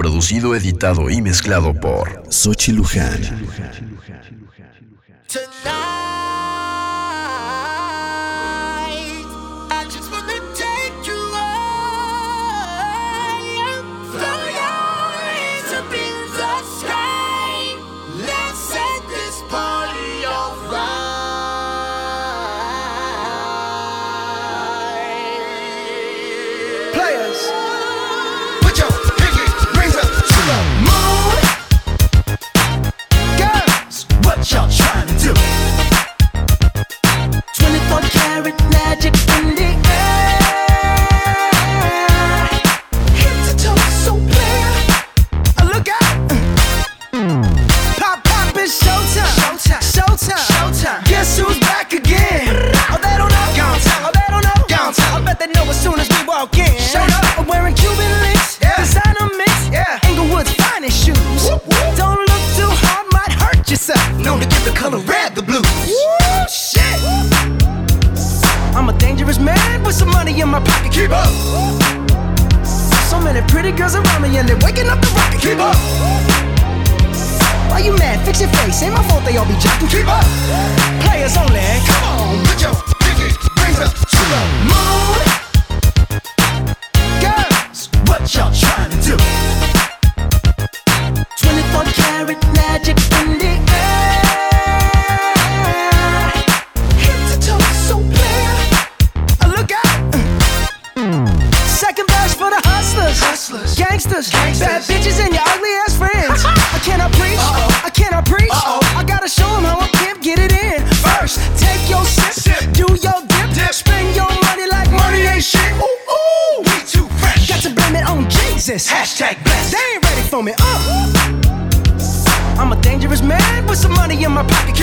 Producido, editado y mezclado por Sochi Luján.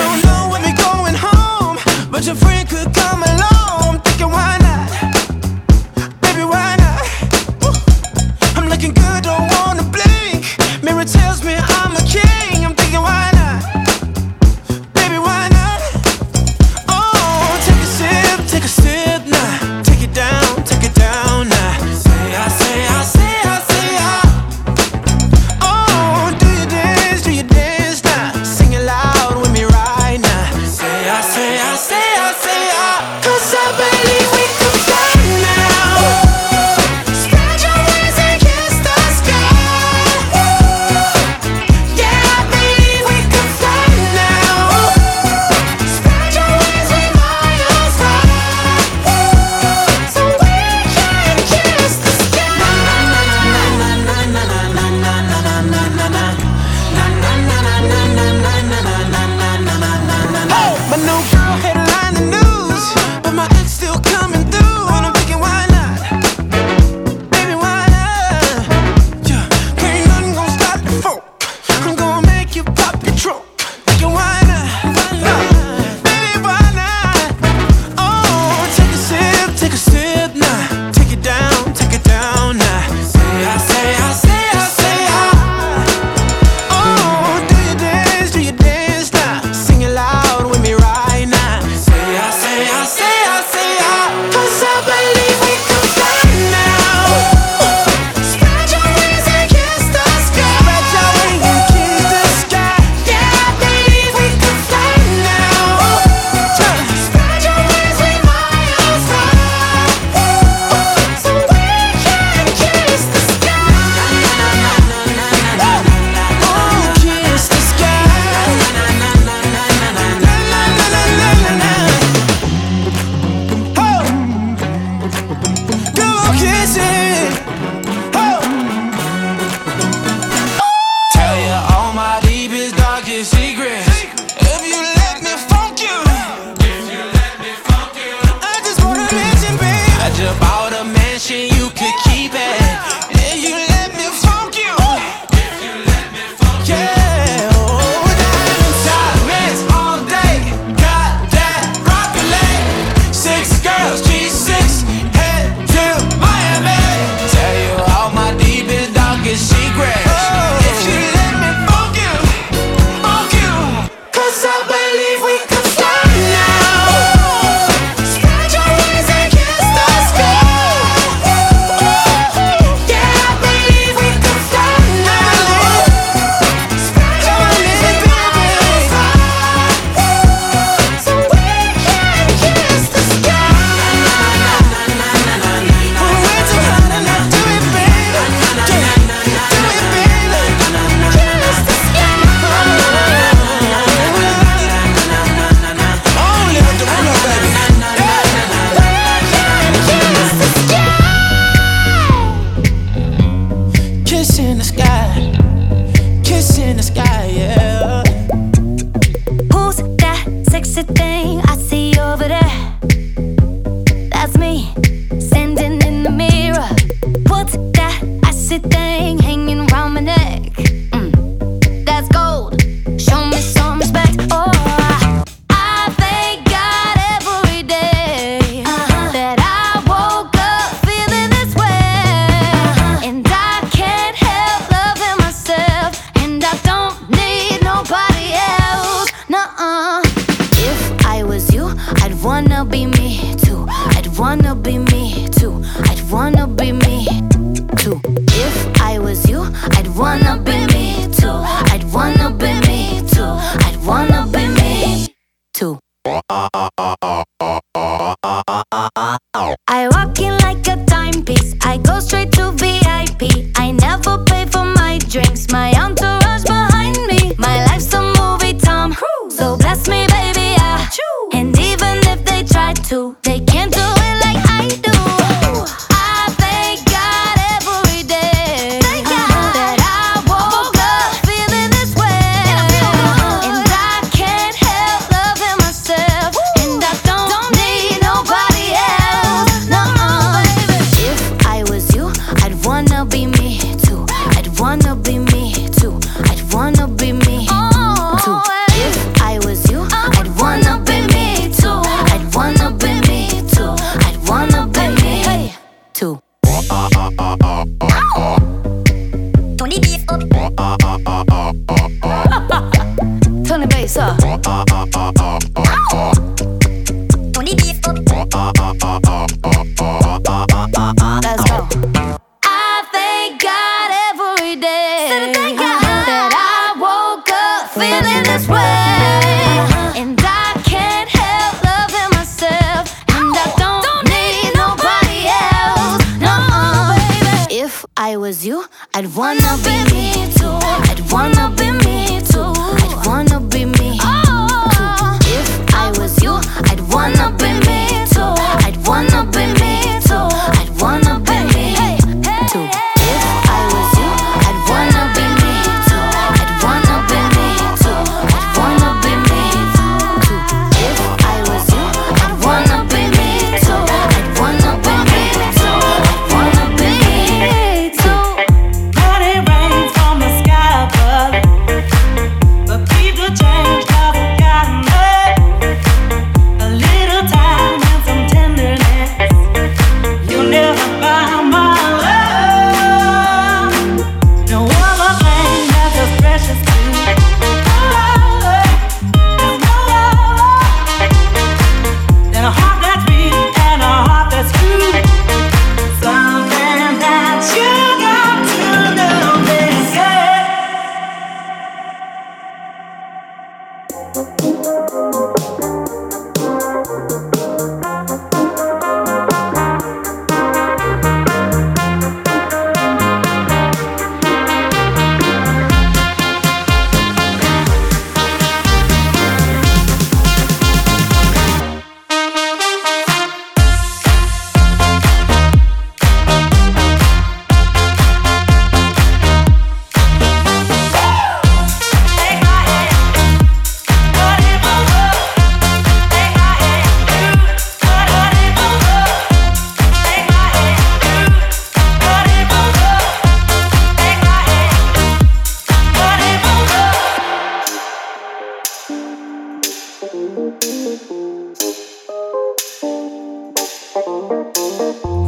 no, no.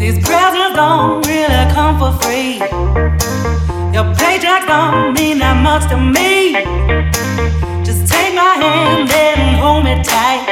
These presents don't really come for free. Your paychecks don't mean that much to me. Just take my hand and hold me tight.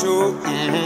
true. Mm-hmm.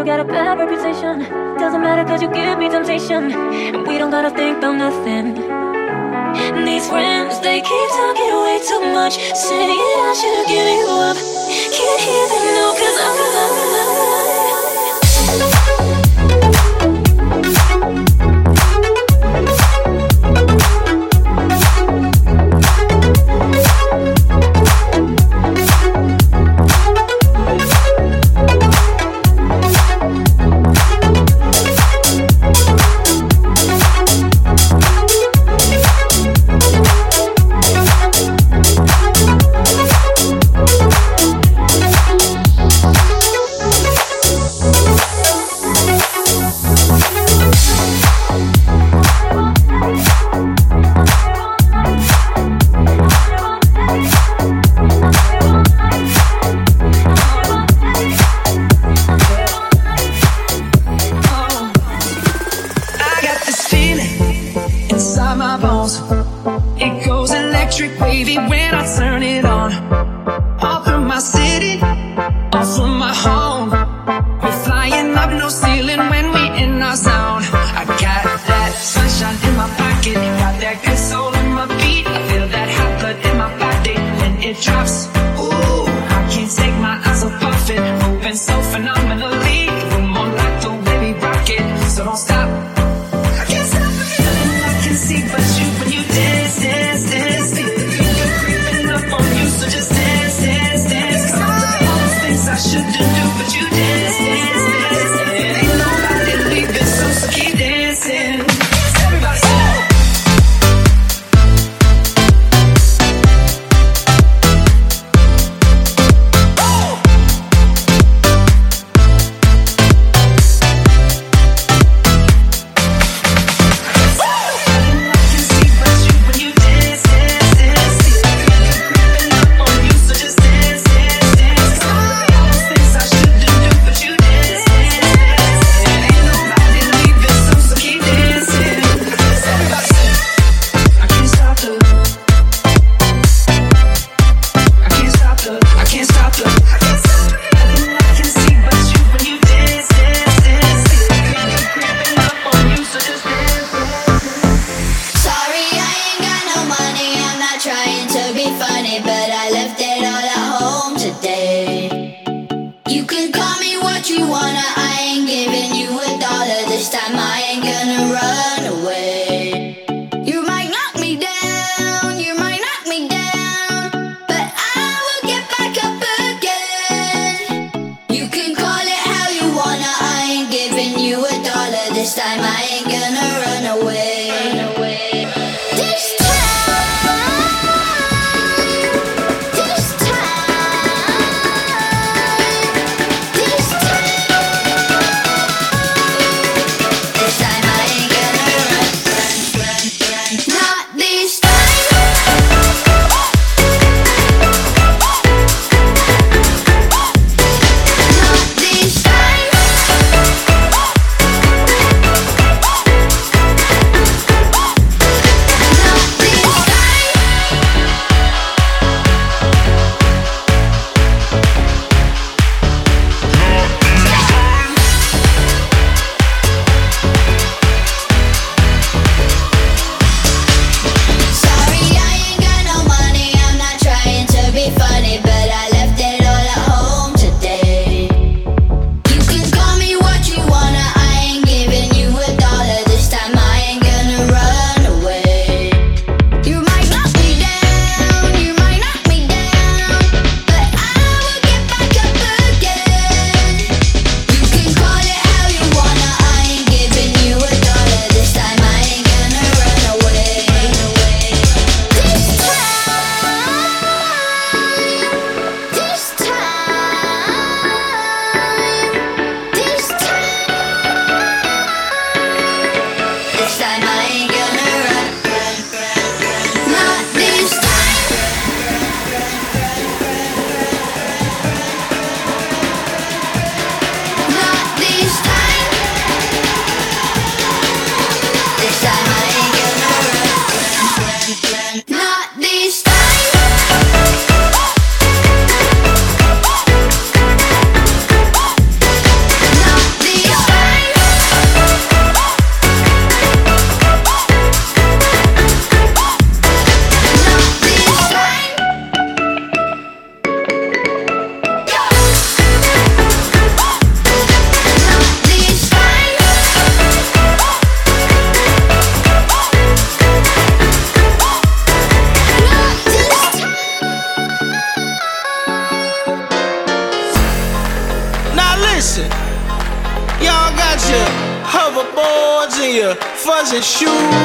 you got a bad reputation. Doesn't matter cause you give me temptation. And we don't gotta think about nothing. And these friends, they keep talking way too much. Saying I should give you up. Can't hear them, no, cause I'm, I'm, I'm, I'm your shoes.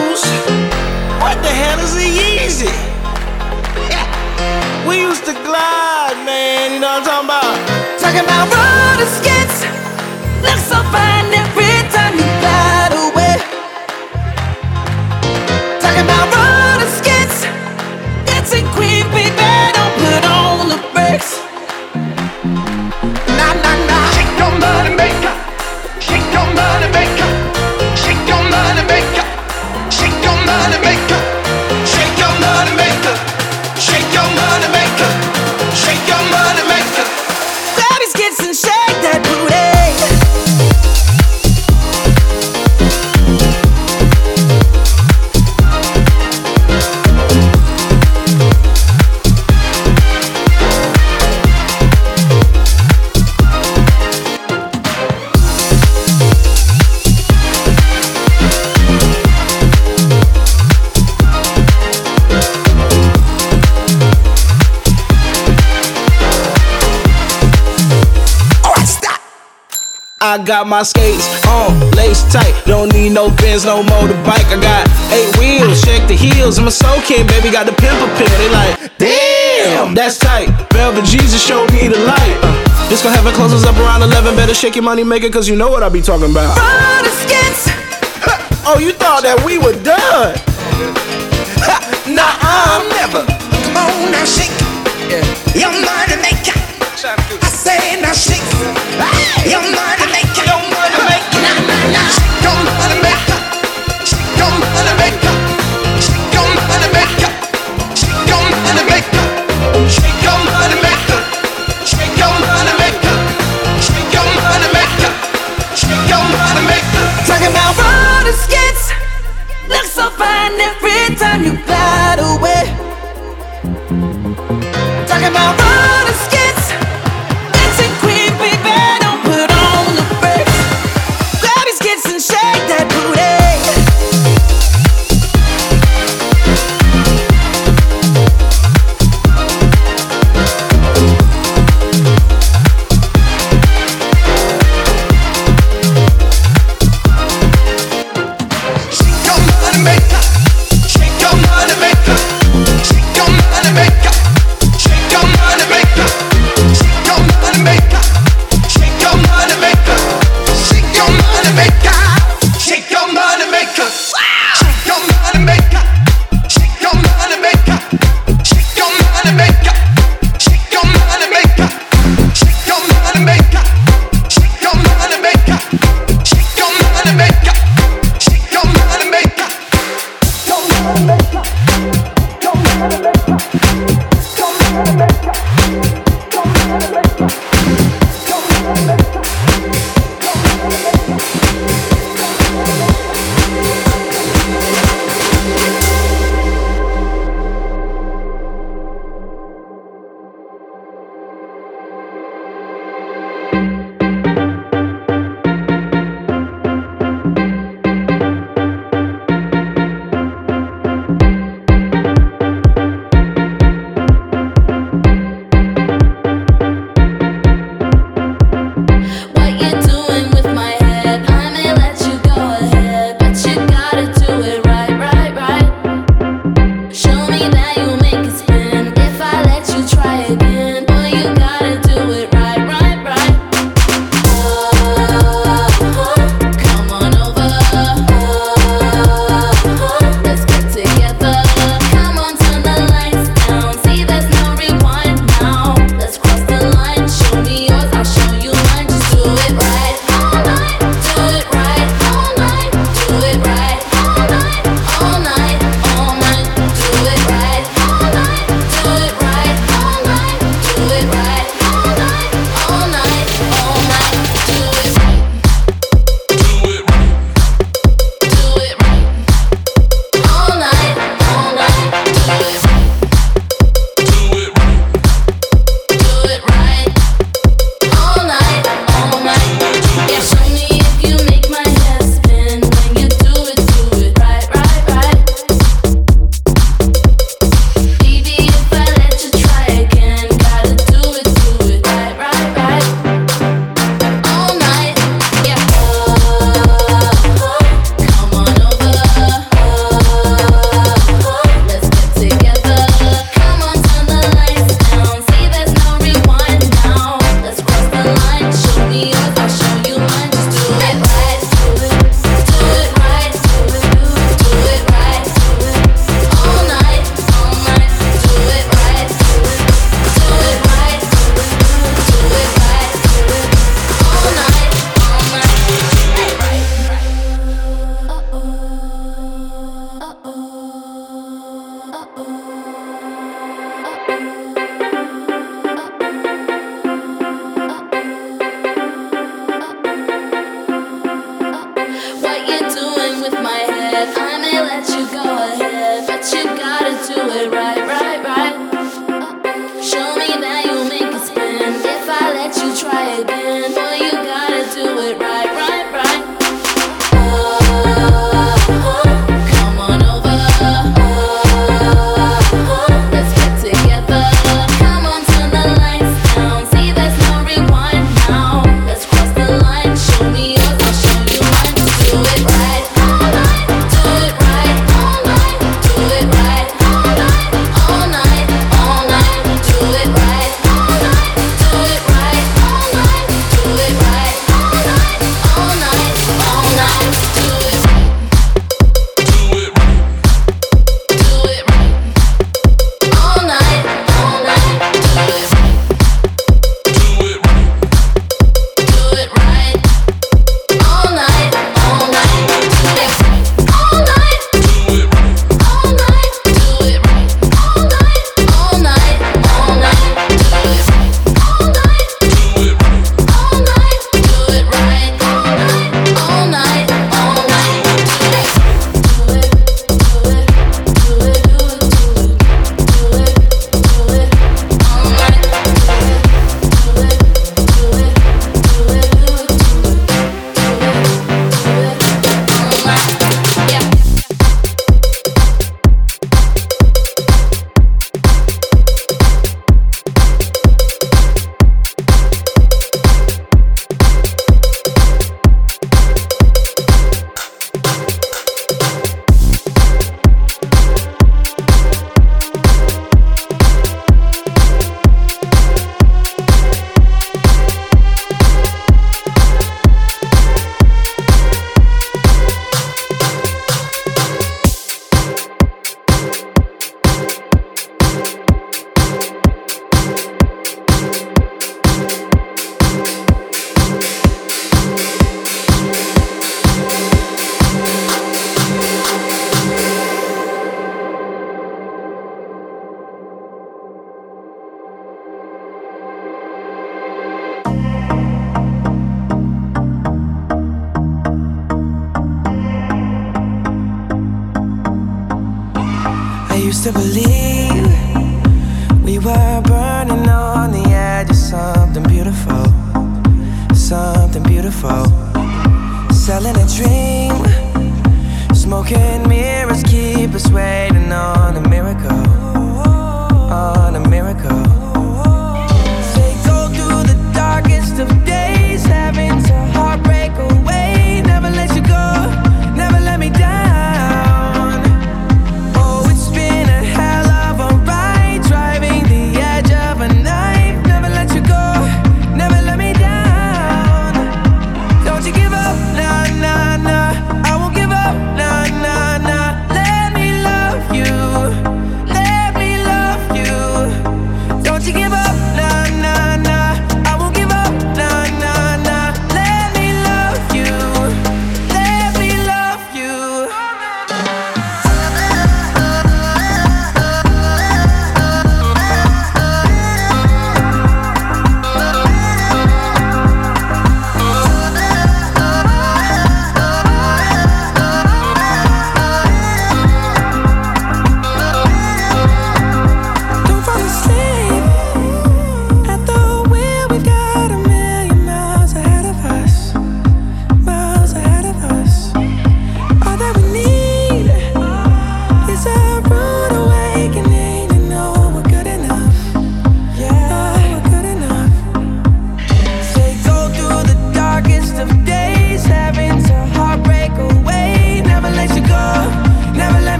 Got my skates on, lace tight. Don't need no Benz, no motorbike. I got eight wheels, check the heels. I'm a soul king, baby, got the pimple pill. They like, damn, that's tight. Velvet Jesus showed me the light. Uh, this gon' have it close us up around 11. Better shake your money maker, cause you know what I be talking about. Oh, you thought that we were done? Nah, I'm never. Come on now, shake. Your money maker now shake. Your money making, your money making, nah nah nah. Shake your money maker, shake your money maker, shake your money maker, shake your money maker, shake your money maker, shake your money maker, shake your money maker, shake roller skates, look so fine every time you glide.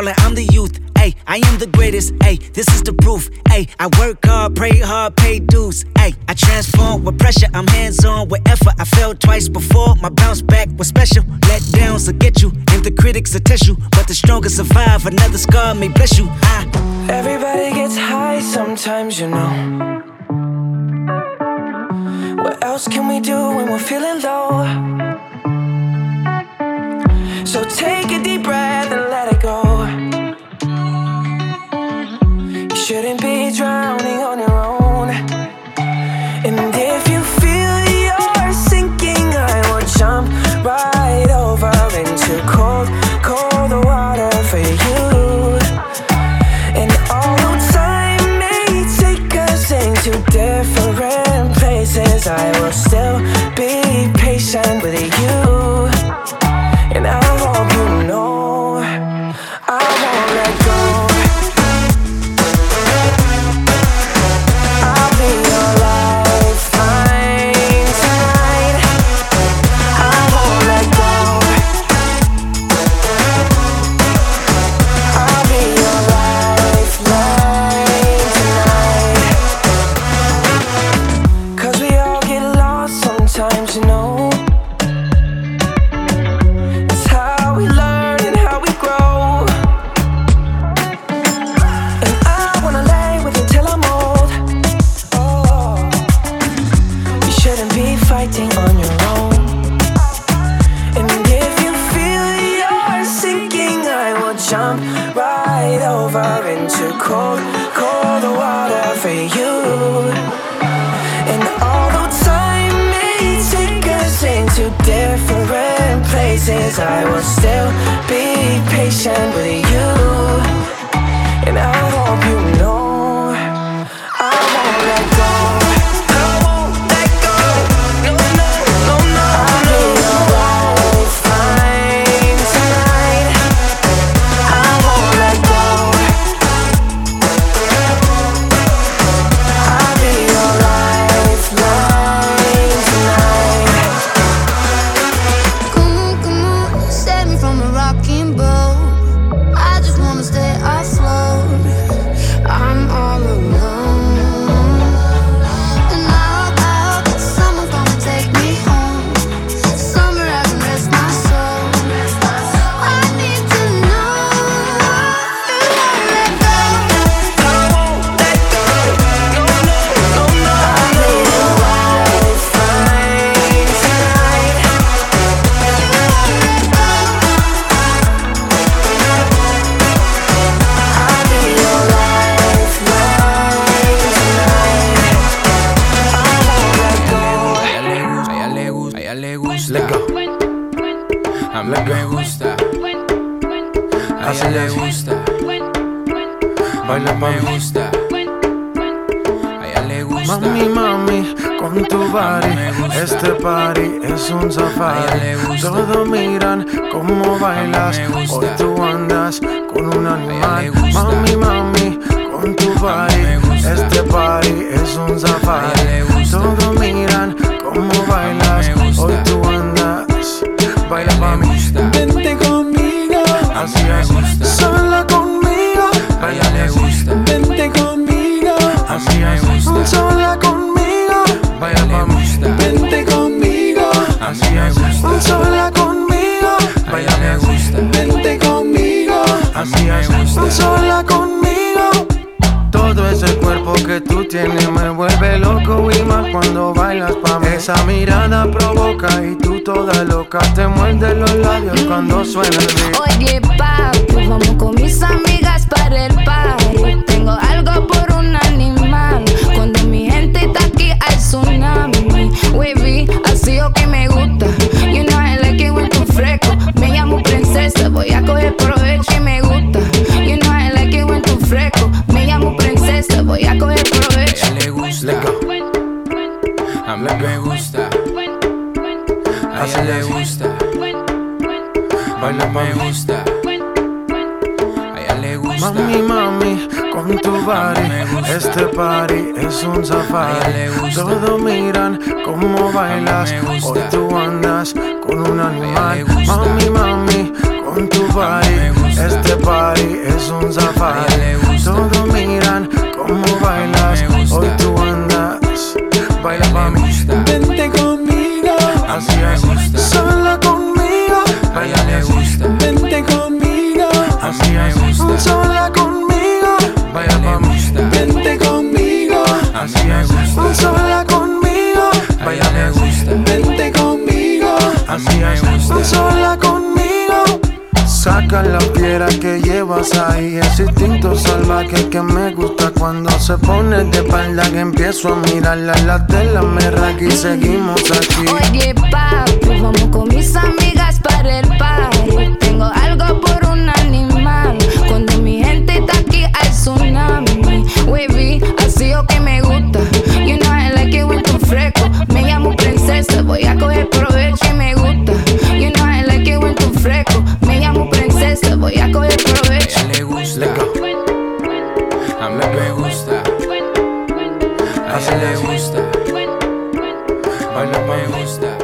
Fallen, I'm the youth. Ay, I am the greatest. Ay, this is the proof. Ay, I work hard, pray hard, pay dues. Ay, I transform with pressure, I'm hands on with effort. I failed twice before, my bounce back was special. Let downs will get you, and the critics will test you. But the strongest survive, another scar may bless you. Everybody gets high sometimes, you know. What else can we do when we're feeling low? Shouldn't un safari. Todos miran cómo bailas, hoy tú andas con un animal. Mami, mami, con tu body, este party es un safari. Todos miran cómo bailas, hoy tú andas. Baila mami, sola conmigo. Todo ese cuerpo que tú tienes me vuelve loco y más cuando bailas pa' mí. Esa mirada provoca y tú toda loca te muerde los labios cuando suena el beat. Oye, papi, vamos con mis amigas para el party. Tengo algo por un animal. Cuando mi gente está aquí, hay tsunami. Wavy, así o que me gusta. You know I like it when tú fresco. Me llamo princesa, voy a coger provecho y me gusta. Voy a coger A provecho. ella le gusta. A mí me gusta. A ella le gusta. Baila me mami. gusta. A ella le gusta. Mami, mami, con tu body, este party es un safari. Todos miran cómo bailas, hoy tú andas con un animal. Mami, mami, con tu body. Este party es un safari. Todos bailas. Hoy tú andas, baila pa' mí. Vente conmigo, Así es, sola conmigo. Baila así. vente conmigo, Así es, sola conmigo. Baila pa' mí. vente conmigo, Así es, sola conmigo. Baila así. vente conmigo. Así es, sola conmigo. Saca la piedra que llevas ahí, ese instinto salvaje que me gusta cuando se pone de espalda que empiezo a mirarla la tela me raca y seguimos aquí. Oye, papi, vamos con mis amigas para el party. Tengo algo por un animal. Cuando mi gente está aquí, hay tsunami. Wavy, así o que me gusta. You know I like it when tú fresco. Me llamo princesa, voy a coger provecho ella le gusta, a mí me gusta.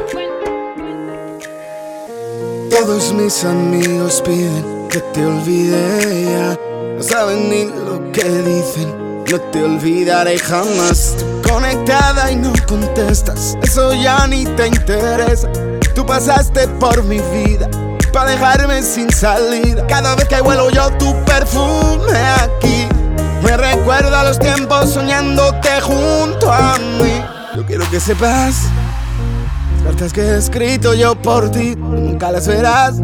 Todos mis amigos piden que te olvide. No saben ni lo que dicen. No te olvidaré jamás. Tú conectada y no contestas. Eso ya ni te interesa. Tú pasaste por mi vida. para dejarme sin salida. Cada vez que huelo yo tu perfume aquí, me recuerda los tiempos soñándote junto a mí. Yo quiero que sepas, las cartas que he escrito yo por ti, nunca las verás.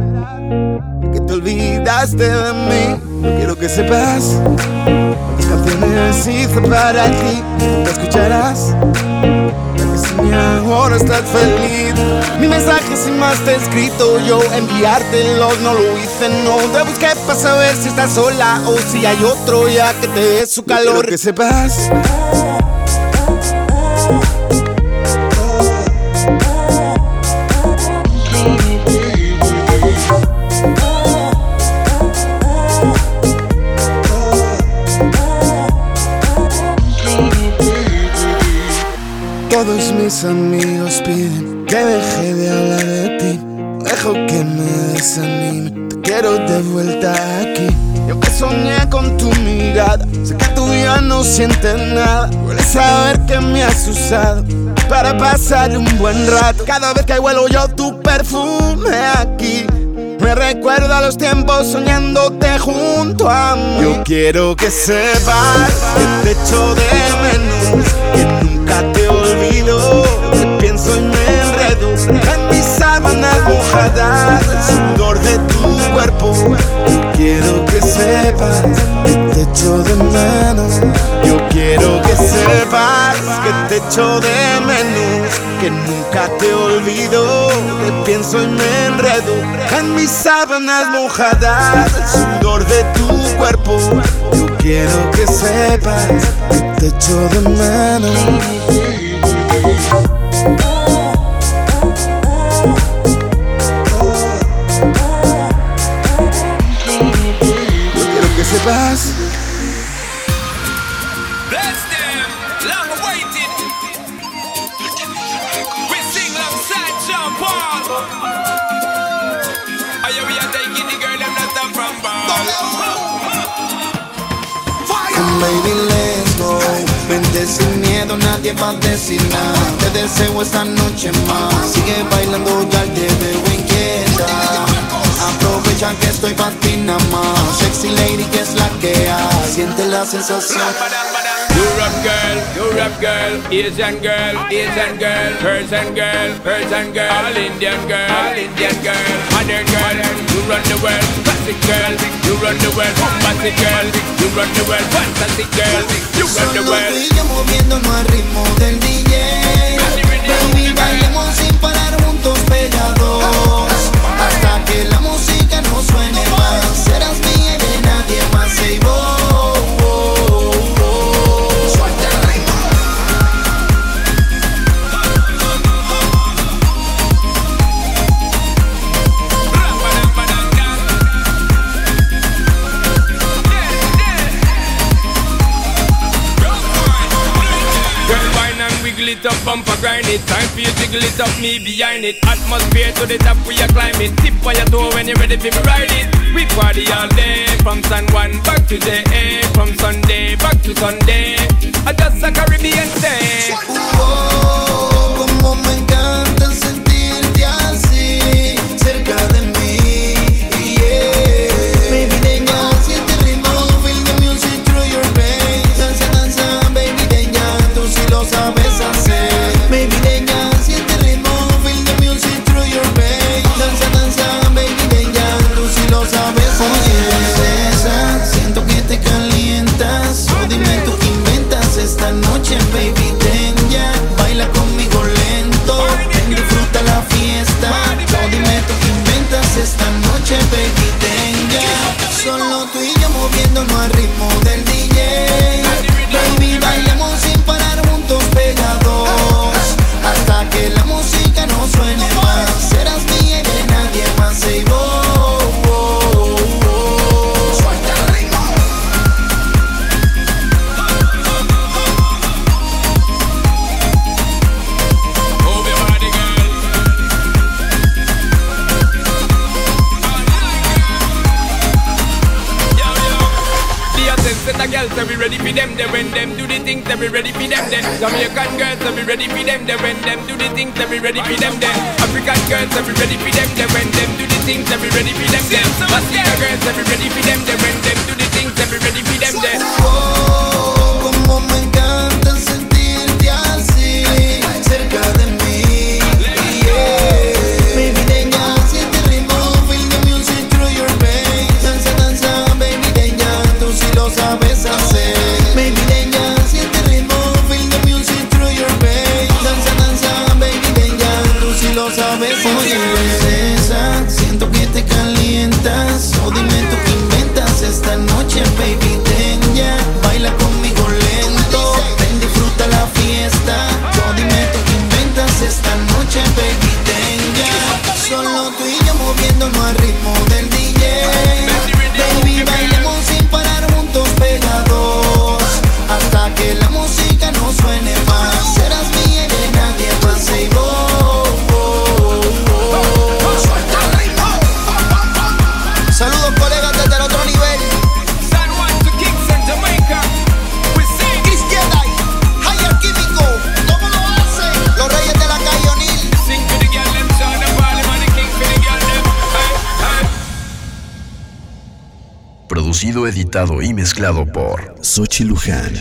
Que te olvidaste de mí. Yo quiero que sepas, las canciones hice para ti, nunca escucharás. Ahora estás feliz. Mi mensaje sin más te he escrito yo, enviártelos no lo hice, no. Te busqué para saber si estás sola o si hay otro ya que te dé su calor. que sepas. Mis amigos piden que deje de hablar de ti. Dejo que me desanime. Te quiero de vuelta aquí. Yo que soñé con tu mirada. Sé que tú ya no sientes nada. Puedes saber que me has usado para pasar un buen rato. Cada vez que huelo yo tu perfume aquí. Me recuerda los tiempos soñándote junto a mí. Yo quiero que sepas que te echo de menos, en mis sábanas mojadas, sudor de tu cuerpo. Quiero que sepas que te echo de menos. Yo quiero que sepas que te echo de menos, que nunca te olvido. Te pienso y me enredo en mis sábanas mojadas, sudor de tu cuerpo. Yo quiero que sepas que te echo de menos. Sepas Bless them, long awaited. We sing alongside John Paul. Are you we are taking the girl that I'm from Come baby, let's go. Vente sin miedo, nadie va a decir nada. Te deseo esta noche más. Sigue bailando, ya te veo inquieta. Aprovecha que estoy pa' ti nada más. Sexy lady, que es la que hay. Siente la sensación. Europe girl, Europe girl, Asian girl, Asian girl, Persian girl, Persian girl, all Indian girl, all Indian girl, modern girl, you run the world, classic girl, you run the world, bombastic girl, you run the world, fantastic girl, you run the Solo world. tú y yo moviéndonos al ritmo del DJ. Baby, bailemos sin parar juntos pegados. Hasta que la música no suene más. Serás mía y de nadie más. Oh, oh, it up, bumper grind it. Time for you jiggle it up, me behind it. Atmosphere to the top, we are climbing. Tip on your toe when you're ready for me ride it. We party all day, from San Juan back to the A, from Sunday back to Sunday. I just a Caribbean stay. oh. me ready for them there. Jamaican girls, let me ready for them there. When them do the things, let me ready for them there. African girls, let me ready for them there. When them do the things, let me ready for them there. Latina girls, let me ready for them there. When them do the things, let me ready for them there. y mezclado por Sochi Luján.